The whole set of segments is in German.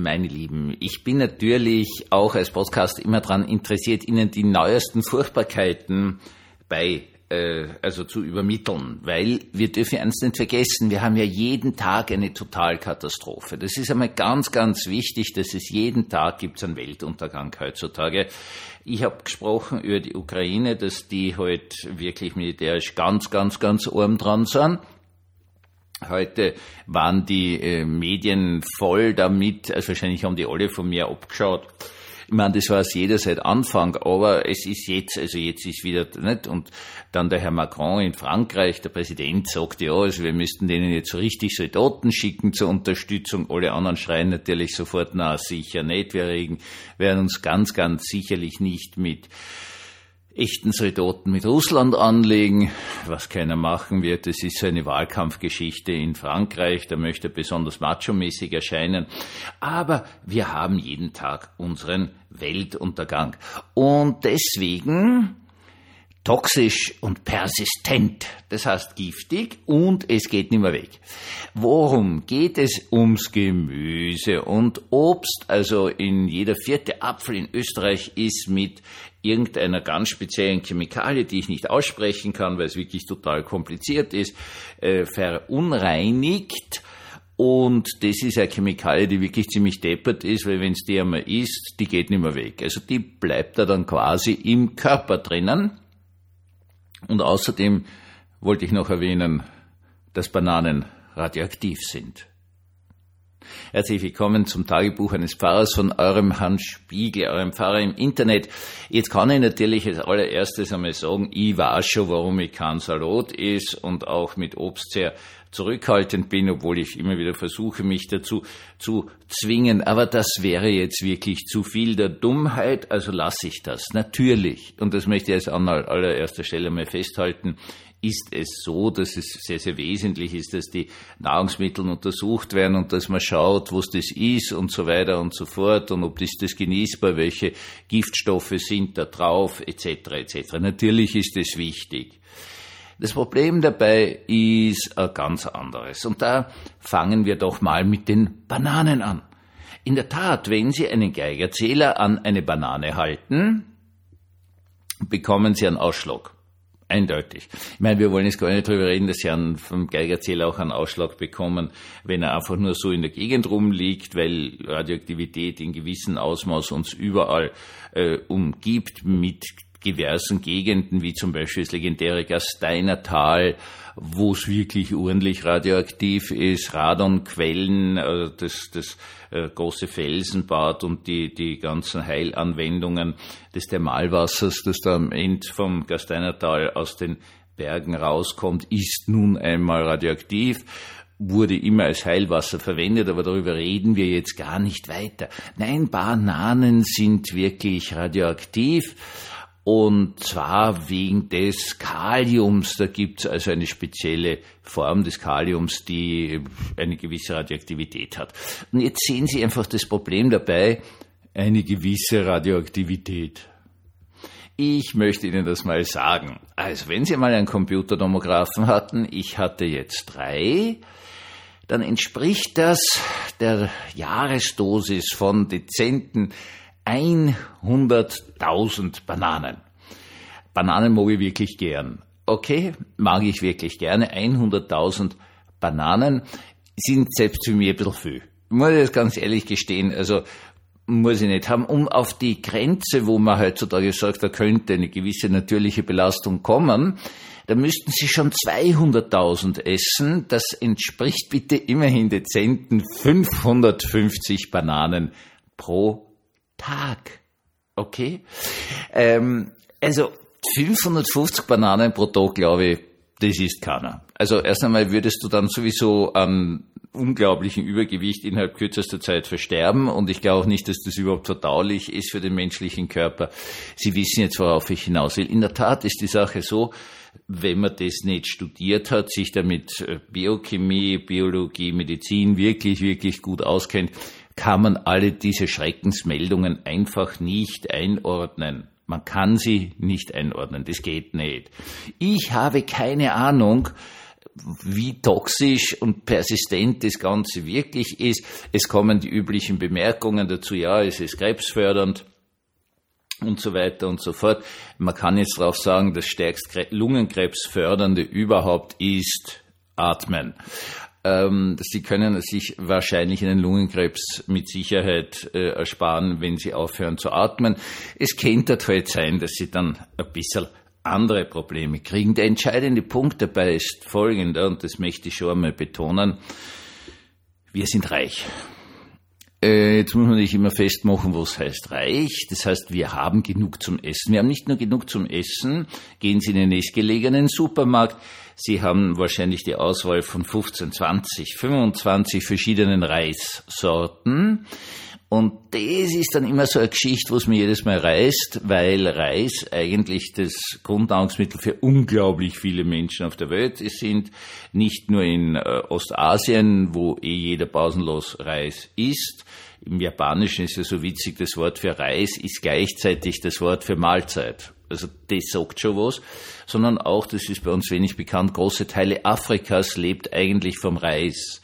meine Lieben, ich bin natürlich auch als Podcast immer daran interessiert, Ihnen die neuesten Furchtbarkeiten bei äh, also zu übermitteln, weil wir dürfen eins nicht vergessen, wir haben ja jeden Tag eine Totalkatastrophe. Das ist einmal ganz, ganz wichtig, dass es jeden Tag gibt einen Weltuntergang heutzutage. Ich habe gesprochen über die Ukraine, dass die heute halt wirklich militärisch ganz, ganz, ganz arm dran sind. Heute waren die äh, Medien voll damit, also wahrscheinlich haben die alle von mir abgeschaut, ich meine, das war es jeder seit Anfang, aber es ist jetzt, also jetzt ist wieder nicht. Und dann der Herr Macron in Frankreich, der Präsident, sagt ja, also wir müssten denen jetzt so richtig Soldaten schicken zur Unterstützung. Alle anderen schreien natürlich sofort, na sicher nicht. Wir regen, werden uns ganz, ganz sicherlich nicht mit echten Soldaten mit Russland anlegen, was keiner machen wird. Das ist so eine Wahlkampfgeschichte in Frankreich, da möchte er besonders macho-mäßig erscheinen. Aber wir haben jeden Tag unseren Weltuntergang. Und deswegen toxisch und persistent, das heißt giftig und es geht nicht mehr weg. Worum geht es? Ums Gemüse und Obst. Also in jeder vierte Apfel in Österreich ist mit irgendeiner ganz speziellen Chemikalie, die ich nicht aussprechen kann, weil es wirklich total kompliziert ist, äh, verunreinigt. Und das ist eine Chemikalie, die wirklich ziemlich deppert ist, weil wenn es die einmal isst, die geht nicht mehr weg. Also die bleibt da dann quasi im Körper drinnen. Und außerdem wollte ich noch erwähnen, dass Bananen radioaktiv sind. Herzlich willkommen zum Tagebuch eines Pfarrers von eurem Hans Spiegel, eurem Pfarrer im Internet. Jetzt kann ich natürlich als allererstes einmal sagen, ich weiß schon, warum ich kein Salat ist und auch mit Obst sehr zurückhaltend bin, obwohl ich immer wieder versuche, mich dazu zu zwingen. Aber das wäre jetzt wirklich zu viel der Dummheit, also lasse ich das. Natürlich. Und das möchte ich an allererster Stelle mal festhalten ist es so, dass es sehr, sehr wesentlich ist, dass die Nahrungsmittel untersucht werden und dass man schaut, was das ist und so weiter und so fort und ob das, das genießbar, welche Giftstoffe sind da drauf, etc. etc. Natürlich ist es wichtig. Das Problem dabei ist ein ganz anderes. Und da fangen wir doch mal mit den Bananen an. In der Tat, wenn Sie einen Geigerzähler an eine Banane halten, bekommen Sie einen Ausschlag. Eindeutig. Ich meine, wir wollen jetzt gar nicht darüber reden, dass einen, vom Geigerzähler auch einen Ausschlag bekommen, wenn er einfach nur so in der Gegend rumliegt, weil Radioaktivität in gewissem Ausmaß uns überall äh, umgibt mit diversen Gegenden, wie zum Beispiel das legendäre Gasteiner Tal, wo es wirklich ordentlich radioaktiv ist, Radonquellen, also das, das äh, große Felsenbad und die, die ganzen Heilanwendungen des Thermalwassers, das da am Ende vom Gasteiner Tal aus den Bergen rauskommt, ist nun einmal radioaktiv wurde immer als Heilwasser verwendet, aber darüber reden wir jetzt gar nicht weiter. Nein, Bananen sind wirklich radioaktiv. Und zwar wegen des Kaliums. Da gibt es also eine spezielle Form des Kaliums, die eine gewisse Radioaktivität hat. Und jetzt sehen Sie einfach das Problem dabei, eine gewisse Radioaktivität. Ich möchte Ihnen das mal sagen. Also wenn Sie mal einen Computertomographen hatten, ich hatte jetzt drei, dann entspricht das der Jahresdosis von dezenten 100.000 Bananen. Bananen mag ich wirklich gern. Okay, mag ich wirklich gerne. 100.000 Bananen sind selbst für mich ein bisschen viel. Muss ich ganz ehrlich gestehen. Also, muss ich nicht haben, um auf die Grenze, wo man heutzutage sagt, da könnte eine gewisse natürliche Belastung kommen, da müssten Sie schon 200.000 essen. Das entspricht bitte immerhin dezenten 550 Bananen pro Tag. Okay? Ähm, also 550 Bananen pro Tag, glaube ich, das ist keiner. Also erst einmal würdest du dann sowieso an unglaublichen Übergewicht innerhalb kürzester Zeit versterben und ich glaube auch nicht, dass das überhaupt verdaulich ist für den menschlichen Körper. Sie wissen jetzt, worauf ich hinaus will. In der Tat ist die Sache so, wenn man das nicht studiert hat, sich damit äh, Biochemie, Biologie, Medizin wirklich, wirklich gut auskennt, kann man alle diese Schreckensmeldungen einfach nicht einordnen. Man kann sie nicht einordnen, das geht nicht. Ich habe keine Ahnung, wie toxisch und persistent das Ganze wirklich ist. Es kommen die üblichen Bemerkungen dazu, ja, es ist krebsfördernd und so weiter und so fort. Man kann jetzt darauf sagen, das stärkst Lungenkrebsfördernde überhaupt ist Atmen. Ähm, sie können sich wahrscheinlich einen Lungenkrebs mit Sicherheit äh, ersparen, wenn sie aufhören zu atmen. Es könnte halt sein, dass sie dann ein bisschen andere Probleme kriegen. Der entscheidende Punkt dabei ist folgender, und das möchte ich schon einmal betonen. Wir sind reich. Äh, jetzt muss man nicht immer festmachen, was heißt reich. Das heißt, wir haben genug zum Essen. Wir haben nicht nur genug zum Essen. Gehen Sie in den nächstgelegenen Supermarkt. Sie haben wahrscheinlich die Auswahl von 15, 20, 25 verschiedenen Reissorten. Und das ist dann immer so eine Geschichte, was mir jedes Mal reißt, weil Reis eigentlich das Grundnahrungsmittel für unglaublich viele Menschen auf der Welt ist, sind. Nicht nur in äh, Ostasien, wo eh jeder pausenlos Reis isst. Im Japanischen ist es so witzig, das Wort für Reis ist gleichzeitig das Wort für Mahlzeit. Also das sagt schon was. Sondern auch, das ist bei uns wenig bekannt, große Teile Afrikas lebt eigentlich vom Reis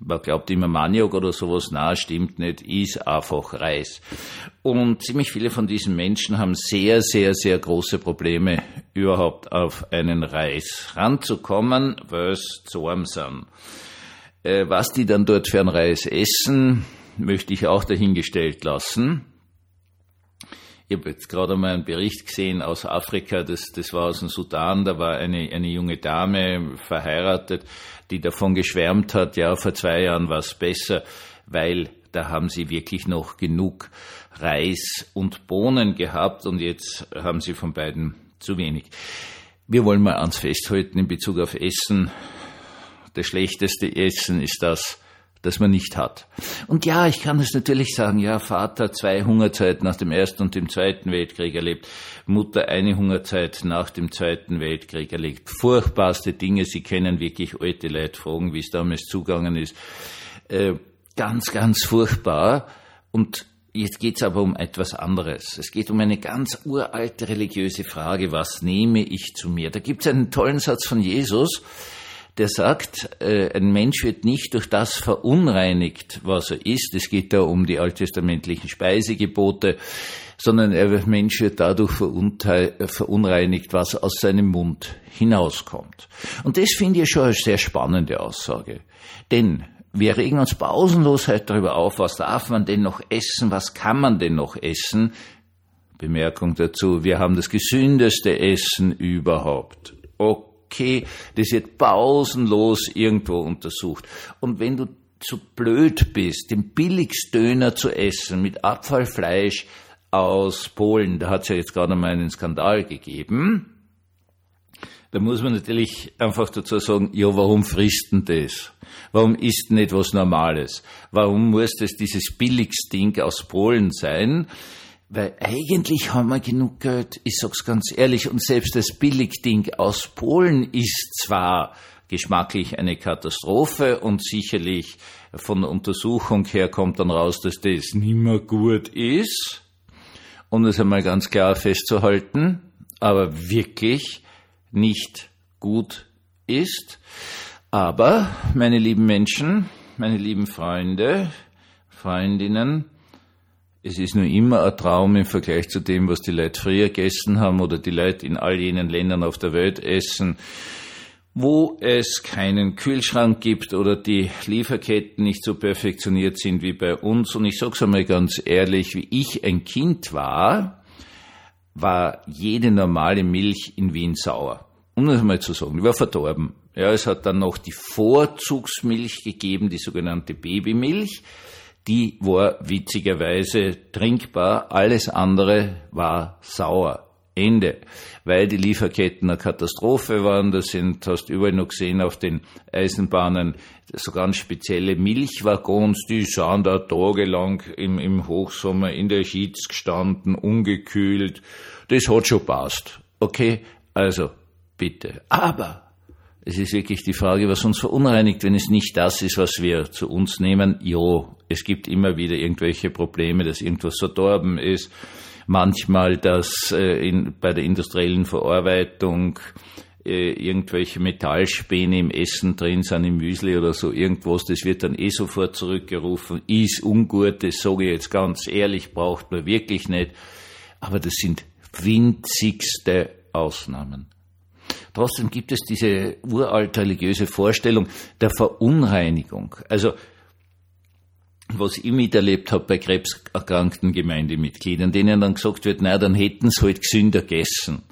man glaubt immer Maniok oder sowas, na, stimmt nicht, ist einfach Reis. Und ziemlich viele von diesen Menschen haben sehr, sehr, sehr große Probleme, überhaupt auf einen Reis ranzukommen, weil es zu arm sind. Äh, was die dann dort für einen Reis essen, möchte ich auch dahingestellt lassen. Ich habe jetzt gerade mal einen Bericht gesehen aus Afrika, das, das war aus dem Sudan, da war eine, eine junge Dame verheiratet, die davon geschwärmt hat, ja, vor zwei Jahren war es besser, weil da haben sie wirklich noch genug Reis und Bohnen gehabt und jetzt haben sie von beiden zu wenig. Wir wollen mal ans Festhalten in Bezug auf Essen. Das schlechteste Essen ist das, das man nicht hat. Und ja, ich kann es natürlich sagen, ja, Vater zwei Hungerzeiten nach dem Ersten und dem Zweiten Weltkrieg erlebt, Mutter eine Hungerzeit nach dem Zweiten Weltkrieg erlebt. Furchtbarste Dinge, Sie kennen wirklich alte Leute, fragen, wie es damals zugangen ist. Äh, ganz, ganz furchtbar. Und Jetzt geht es aber um etwas anderes. Es geht um eine ganz uralte religiöse Frage, was nehme ich zu mir? Da gibt es einen tollen Satz von Jesus, der sagt, äh, ein Mensch wird nicht durch das verunreinigt, was er isst. Es geht da um die alttestamentlichen Speisegebote, sondern ein Mensch wird dadurch verunreinigt, was aus seinem Mund hinauskommt. Und das finde ich schon eine sehr spannende Aussage. Denn wir regen uns pausenlos halt darüber auf, was darf man denn noch essen, was kann man denn noch essen. Bemerkung dazu, wir haben das gesündeste Essen überhaupt. Okay okay, das wird pausenlos irgendwo untersucht. Und wenn du zu blöd bist, den Billigsdöner zu essen mit Abfallfleisch aus Polen, da hat es ja jetzt gerade mal einen Skandal gegeben, da muss man natürlich einfach dazu sagen, ja, warum frisst denn das? Warum isst nicht was Normales? Warum muss das dieses Billigsding aus Polen sein? Weil eigentlich haben wir genug Geld, ich sag's ganz ehrlich, und selbst das Billigding aus Polen ist zwar geschmacklich eine Katastrophe und sicherlich von der Untersuchung her kommt dann raus, dass das nimmer gut ist, um das einmal ganz klar festzuhalten, aber wirklich nicht gut ist. Aber, meine lieben Menschen, meine lieben Freunde, Freundinnen, es ist nur immer ein Traum im Vergleich zu dem, was die Leute früher gegessen haben oder die Leute in all jenen Ländern auf der Welt essen, wo es keinen Kühlschrank gibt oder die Lieferketten nicht so perfektioniert sind wie bei uns. Und ich sage es einmal ganz ehrlich, wie ich ein Kind war, war jede normale Milch in Wien sauer. Um das mal zu sagen, die war verdorben. Ja, es hat dann noch die Vorzugsmilch gegeben, die sogenannte Babymilch die war witzigerweise trinkbar, alles andere war sauer. Ende. Weil die Lieferketten eine Katastrophe waren, das sind, hast du überall noch gesehen auf den Eisenbahnen, so ganz spezielle Milchwaggons, die sahen da tagelang im, im Hochsommer in der Schitz gestanden, ungekühlt. Das hat schon passt. Okay, also, bitte. Aber es ist wirklich die Frage, was uns verunreinigt, wenn es nicht das ist, was wir zu uns nehmen. Jo, es gibt immer wieder irgendwelche Probleme, dass irgendwas verdorben ist. Manchmal, dass äh, in, bei der industriellen Verarbeitung äh, irgendwelche Metallspäne im Essen drin sind, im Müsli oder so irgendwas, das wird dann eh sofort zurückgerufen, ist ungut, das sage ich jetzt ganz ehrlich, braucht man wirklich nicht. Aber das sind winzigste Ausnahmen. Trotzdem gibt es diese uralt religiöse Vorstellung der Verunreinigung. Also was ich miterlebt habe bei krebserkrankten Gemeindemitgliedern, denen dann gesagt wird, na, dann hätten sie halt gesünder gegessen.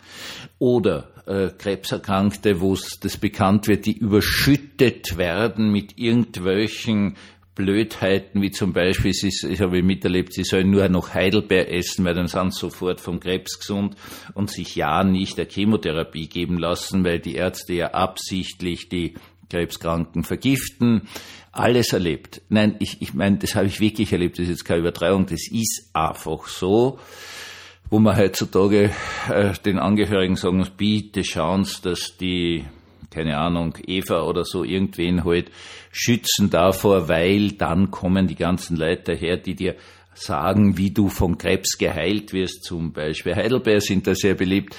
Oder äh, Krebserkrankte, wo das bekannt wird, die überschüttet werden mit irgendwelchen Blödheiten, wie zum Beispiel, ich habe miterlebt, sie sollen nur noch Heidelbeer essen, weil dann sind sie sofort vom Krebs gesund und sich ja nicht der Chemotherapie geben lassen, weil die Ärzte ja absichtlich die Krebskranken vergiften. Alles erlebt. Nein, ich, ich meine, das habe ich wirklich erlebt, das ist jetzt keine Übertreibung, das ist einfach so, wo man heutzutage äh, den Angehörigen sagen muss, bitte schauen Sie, dass die keine Ahnung, Eva oder so irgendwen halt schützen davor, weil dann kommen die ganzen Leute her, die dir sagen, wie du vom Krebs geheilt wirst, zum Beispiel. Heidelbeer sind da sehr beliebt.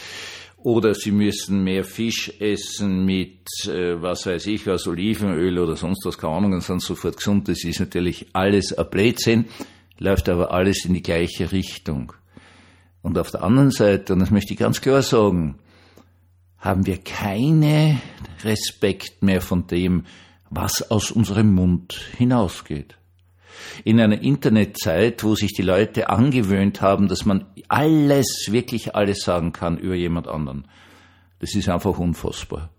Oder sie müssen mehr Fisch essen mit, äh, was weiß ich, aus Olivenöl oder sonst was, keine Ahnung, und sind sofort gesund. Das ist natürlich alles ein Blödsinn, läuft aber alles in die gleiche Richtung. Und auf der anderen Seite, und das möchte ich ganz klar sagen, haben wir keine Respekt mehr von dem, was aus unserem Mund hinausgeht. In einer Internetzeit, wo sich die Leute angewöhnt haben, dass man alles, wirklich alles sagen kann über jemand anderen, das ist einfach unfassbar.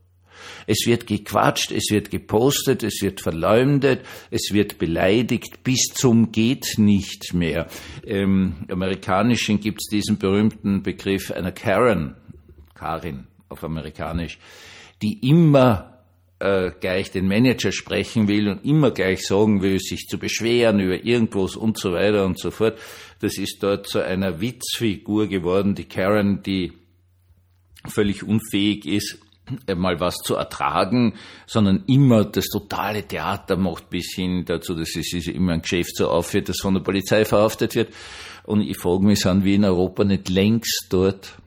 Es wird gequatscht, es wird gepostet, es wird verleumdet, es wird beleidigt bis zum geht nicht mehr. Im Amerikanischen gibt es diesen berühmten Begriff einer Karen, Karin auf Amerikanisch, die immer äh, gleich den Manager sprechen will und immer gleich sagen will, sich zu beschweren über irgendwas und so weiter und so fort. Das ist dort zu einer Witzfigur geworden, die Karen, die völlig unfähig ist, mal was zu ertragen, sondern immer das totale Theater macht bis hin dazu, dass es immer ein Geschäft so aufführt, das von der Polizei verhaftet wird. Und ich frage mich, sind wir in Europa nicht längst dort?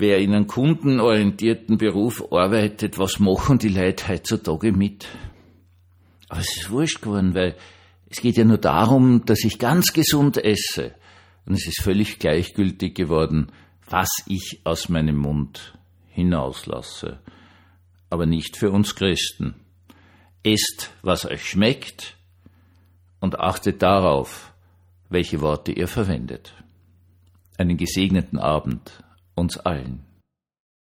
Wer in einem kundenorientierten Beruf arbeitet, was machen die Leute heutzutage mit? Aber es ist wurscht geworden, weil es geht ja nur darum, dass ich ganz gesund esse. Und es ist völlig gleichgültig geworden, was ich aus meinem Mund hinauslasse. Aber nicht für uns Christen. Esst, was euch schmeckt und achtet darauf, welche Worte ihr verwendet. Einen gesegneten Abend uns allen.